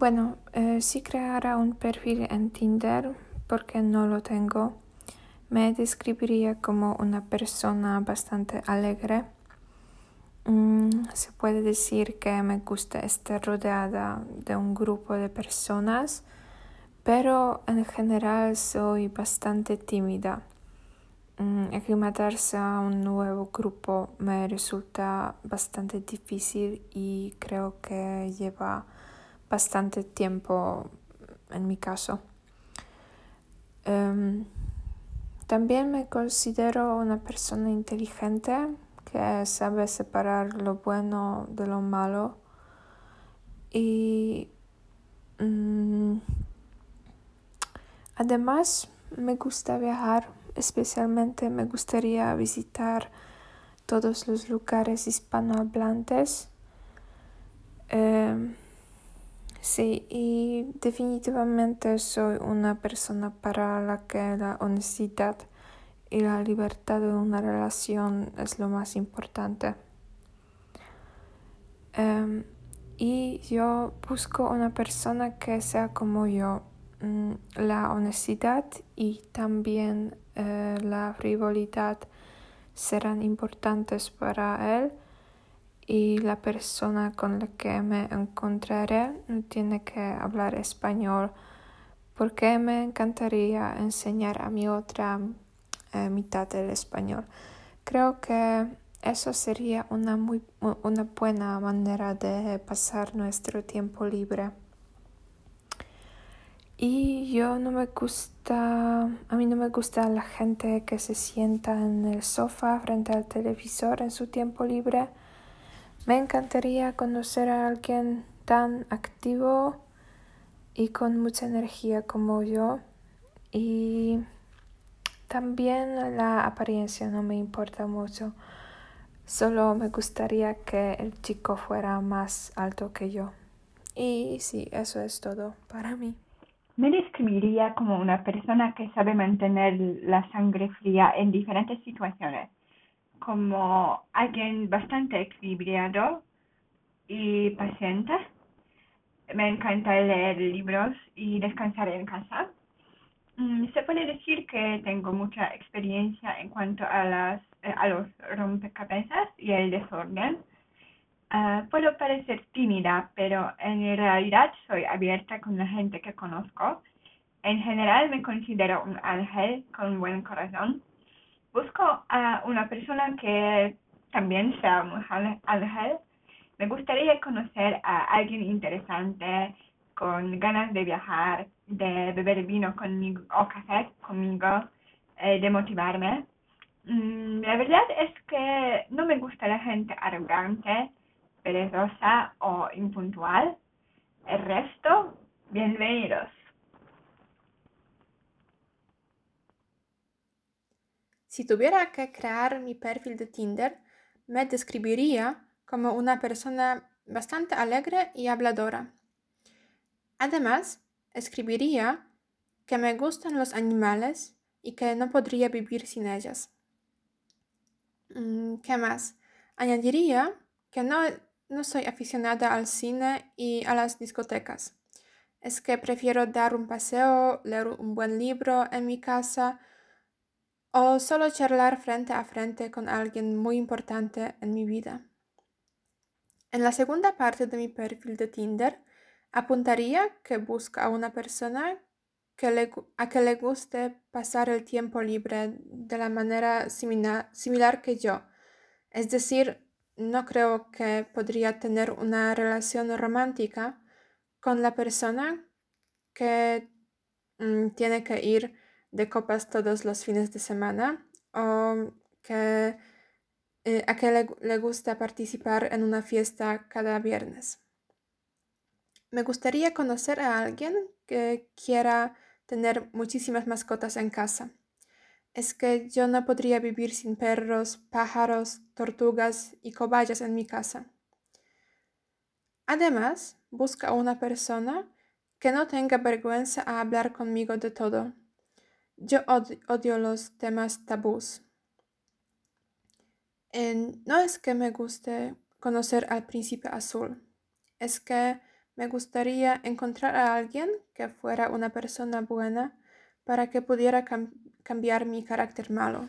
Bueno, eh, si creara un perfil en Tinder, porque no lo tengo, me describiría como una persona bastante alegre. Mm, se puede decir que me gusta estar rodeada de un grupo de personas, pero en general soy bastante tímida. Mm, aclimatarse a un nuevo grupo me resulta bastante difícil y creo que lleva bastante tiempo en mi caso. Em, también me considero una persona inteligente que sabe separar lo bueno de lo malo y mm, además me gusta viajar, especialmente me gustaría visitar todos los lugares hispanohablantes. Em, Sí, y definitivamente soy una persona para la que la honestidad y la libertad de una relación es lo más importante. Em, y yo busco una persona que sea como yo. Mm, la honestidad y también eh, la frivolidad serán importantes para él y la persona con la que me encontraré no tiene que hablar español porque me encantaría enseñar a mi otra eh, mitad del español. Creo que eso sería una, muy, una buena manera de pasar nuestro tiempo libre. Y yo no me gusta, a mí no me gusta la gente que se sienta en el sofá frente al televisor en su tiempo libre. Me encantaría conocer a alguien tan activo y con mucha energía como yo. Y también la apariencia no me importa mucho. Solo me gustaría que el chico fuera más alto que yo. Y sí, eso es todo para mí. Me describiría como una persona que sabe mantener la sangre fría en diferentes situaciones como alguien bastante equilibrado y paciente. Me encanta leer libros y descansar en casa. Mm, se puede decir que tengo mucha experiencia en cuanto a, las, eh, a los rompecabezas y el desorden. Ah, puedo parecer tímida, pero en realidad soy abierta con la gente que conozco. En general me considero un ángel con buen corazón busco a una persona que también sea un ángel. Me gustaría conocer a alguien interesante, con ganas de viajar, de beber vino conmigo o café conmigo, eh, de motivarme. Mm, la verdad es que no me gusta la gente arrogante, perezosa o impuntual. El resto, bienvenidos. Si tuviera que crear mi perfil de Tinder, me describiría como una persona bastante alegre y habladora. Además, escribiría que me gustan los animales y que no podría vivir sin ellas. Mm, ¿Qué más? Añadiría que no, no soy aficionada al cine y a las discotecas. Es que prefiero dar un paseo, leer un buen libro en mi casa o solo charlar frente a frente con alguien muy importante en mi vida. En la segunda parte de mi perfil de Tinder, apuntaría que busca a una persona que le, a que le guste pasar el tiempo libre de la manera similar que yo. Es decir, no creo que podría tener una relación romántica con la persona que mm, tiene que ir de copas todos los fines de semana o que, eh, a que le, le gusta participar en una fiesta cada viernes. Me gustaría conocer a alguien que quiera tener muchísimas mascotas en casa. Es que yo no podría vivir sin perros, pájaros, tortugas y cobayas en mi casa. Además, busca a una persona que no tenga vergüenza a hablar conmigo de todo, yo odio, los temas tabús. no es que me guste conocer al príncipe azul, es que me gustaría encontrar a alguien que fuera una persona buena para que pudiera cambiar mi carácter malo.